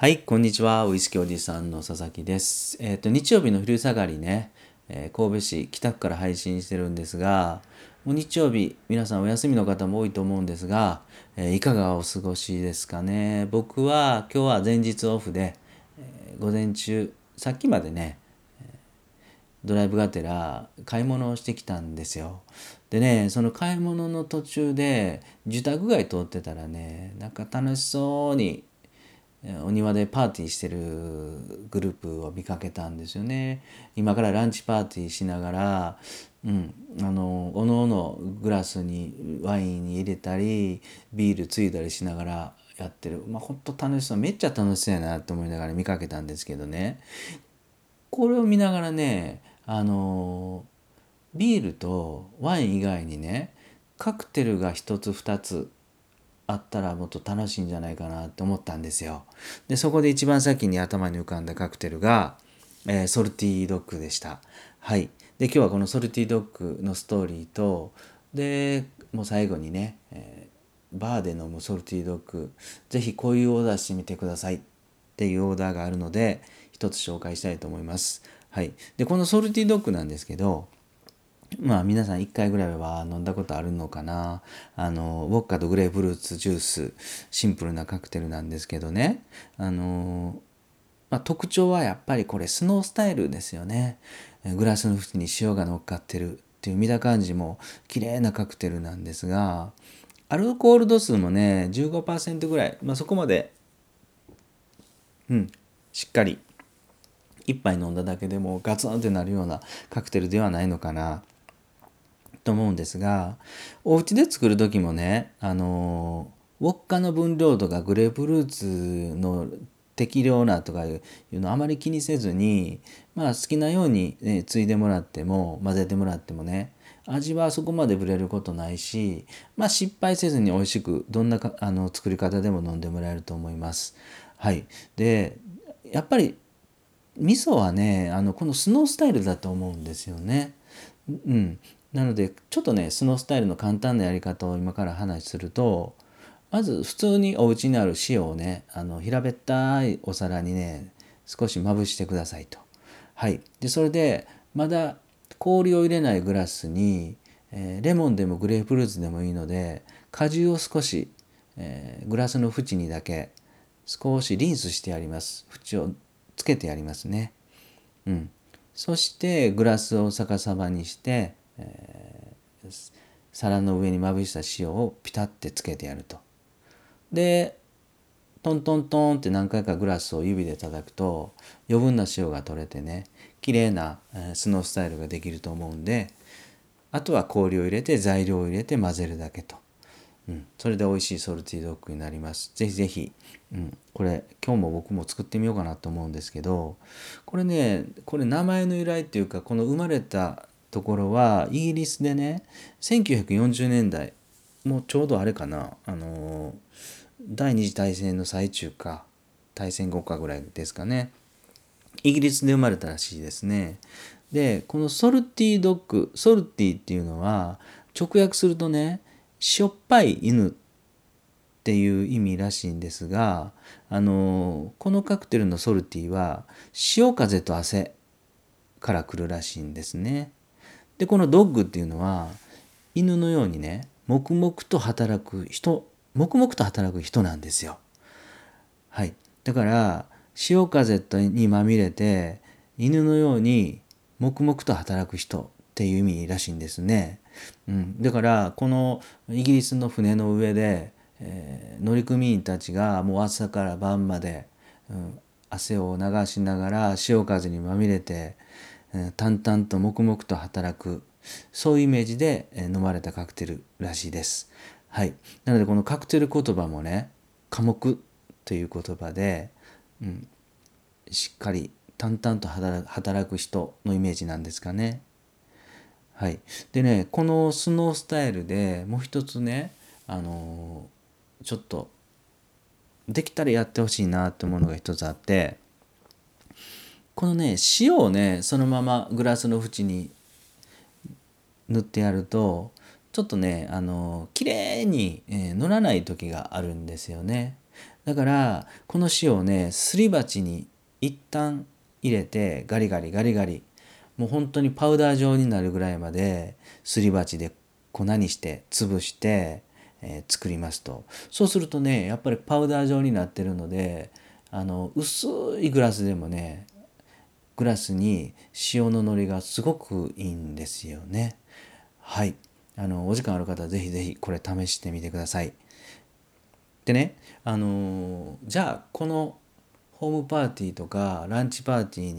はい、こんにちは。ウイスキーおじさんの佐々木です。えっ、と、日曜日の昼下がりね、えー神戸市北区から配信してるんですが、もう日曜日、皆さんお休みの方も多いと思うんですが、えーいかがお過ごしですかね。僕は今日は前日オフで、え午前中、さっきまでね、ドライブがてら買い物をしてきたんですよ。でね、その買い物の途中で住宅街通ってたらね、なんか楽しそうにお庭でパーティーしてるグループを見かけたんですよね。今からランチパーティーしながら、うん、あの、おのおのグラスにワインに入れたり、ビールついだりしながらやってる。まあ、ほんと楽しそう。めっちゃ楽しそうやなって思いながら見かけたんですけどね。これを見ながらね、あの、ビールとワイン以外にね、カクテルが一つ二つあったらもっと楽しいんじゃないかなって思ったんですよ。で、そこで一番先に頭に浮かんだカクテルが、えーソルティードッグでした。はい。で、今日はこのソルティードッグのストーリーと、で、もう最後にね、えーバーで飲むソルティードッグ、ぜひこういうオーダーしてみてくださいっていうオーダーがあるので、一つ紹介したいと思います。はい。で、このソルティードッグなんですけど、まあ皆さん1回ぐらいは飲んだことあるのかな。あの、ウォッカとグレープフルーツジュース、シンプルなカクテルなんですけどね。あの、まあ、特徴はやっぱりこれスノースタイルですよね。グラスの縁に塩が乗っかってるっていう見た感じも綺麗なカクテルなんですが、アルコール度数もね、15%ぐらい。まあそこまで、うん、しっかり一杯飲んだだけでもガツンってなるようなカクテルではないのかなと思うんですがお家で作る時もねあのウォッカの分量とかグレープフルーツの適量なとかいうのあまり気にせずにまあ好きなように、ね、ついでもらっても混ぜてもらってもね味はそこまでぶれることないしまあ失敗せずに美味しくどんなかあの作り方でも飲んでもらえると思います。はい、でやっぱり味噌はねあのこのスノースタイルだと思うんですよね。うん、なのでちょっとねスノースタイルの簡単なやり方を今から話するとまず普通にお家にある塩をねあの平べったいお皿にね少しまぶしてくださいと。はい、でそれでまだ氷を入れないグラスに、えーレモンでもグレープフルーツでもいいので果汁を少し、えーグラスの縁にだけ少しリンスしてやります縁をつけてやりますね。うん、そしてグラスを逆さまにして、えー皿の上にまぶした塩をピタッてつけてやると。でトントントンって何回かグラスを指で叩くと余分な塩が取れてね綺麗なえスノースタイルができると思うんであとは氷を入れて材料を入れて混ぜるだけと。うん、それで美味しいソルティドッグになります。ぜひぜひ、うん、これ今日も僕も作ってみようかなと思うんですけどこれねこれ名前の由来っていうかこの生まれたところはイギリスでね1940年代もうちょうどあれかなあの第二次大戦の最中か大戦後かぐらいですかねイギリスで生まれたらしいですね。でこのソルティドッグソルティっていうのは直訳するとねしょっぱい犬っていう意味らしいんですがあのこのカクテルのソルティは潮風と汗から来るらしいんですね。でこのドッグっていうのは犬のようにね黙々と働く人黙々と働く人なんですよ。はい、だから潮風にまみれて犬のように黙々と働く人っていう意味らしいんですね。うん、だからこのイギリスの船の上で、えー乗組員たちがもう朝から晩まで、うん、汗を流しながら潮風にまみれて、淡々と黙々と働くそういうイメージで、えー飲まれたカクテルらしいです。はい、なのでこのカクテル言葉もね「寡黙」という言葉で、うん、しっかり淡々と働く人のイメージなんですかね。はい、でねこのスノースタイルでもう一つねあのーちょっとできたらやってほしいなって思うのが一つあってこのね塩をねそのままグラスの縁に塗ってやるとちょっとねあの綺麗に、えー乗らない時があるんですよね。だからこの塩をねすり鉢に一旦入れてガリガリガリガリもう本当にパウダー状になるぐらいまですり鉢で粉にして潰して、えー、作りますとそうするとねやっぱりパウダー状になってるのであの薄いグラスでもねグラスに塩ののりがすごくいいんですよね。はいあのお時間ある方はぜひぜひこれ試してみてください。でねあのじゃあこのホームパーティーとかランチパーティー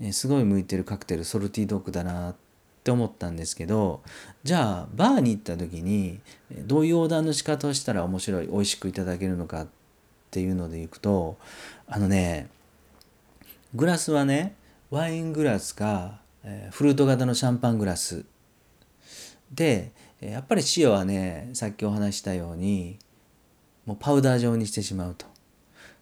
にすごい向いてるカクテルソルティドッグだなって思ったんですけどじゃあバーに行った時にどういうオーダーの仕方をしたら面白い美味しくいただけるのかっていうのでいくとあのねグラスはねワイングラスかえフルート型のシャンパングラスでやっぱり塩はねさっきお話したようにもうパウダー状にしてしまうと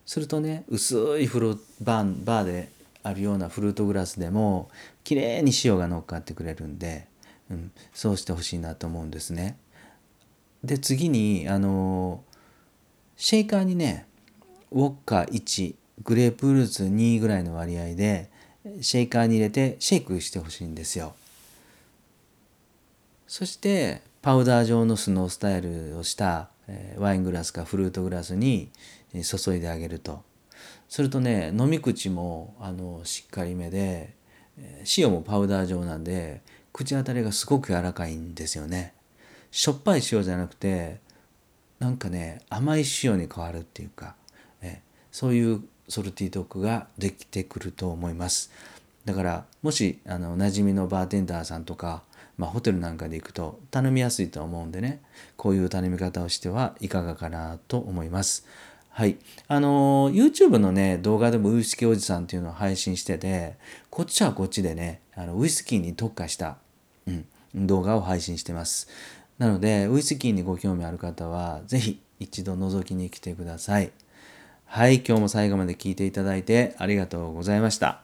するとね薄いフルバーバーであるようなフルートグラスでも綺麗に塩が乗っかってくれるんで、うん、そうしてほしいなと思うんですね。で次にあのシェイカーにねウォッカ1グレープフルーツ2ぐらいの割合でシェイカーに入れてシェイクしてほしいんですよ。そしてパウダー状のスノースタイルをしたワイングラスかフルートグラスに注いであげるとするとね飲み口もあのしっかりめで塩もパウダー状なんで口当たりがすごく柔らかいんですよねしょっぱい塩じゃなくてなんかね甘い塩に変わるっていうかえそういうソルティドッグができてくると思いますだからもしあの馴染みのバーテンダーさんとかまあ、ホテルなんかで行くと頼みやすいと思うんでねこういう頼み方をしてはいかがかなと思います。はい。あの、YouTube のね、動画でもウイスキーおじさんっていうのを配信してて、こっちはこっちでね、あのウイスキーに特化した、うん、動画を配信してます。なので、ウイスキーにご興味ある方は、是非一度覗きに来てください。はい。今日も最後まで聞いていただいてありがとうございました。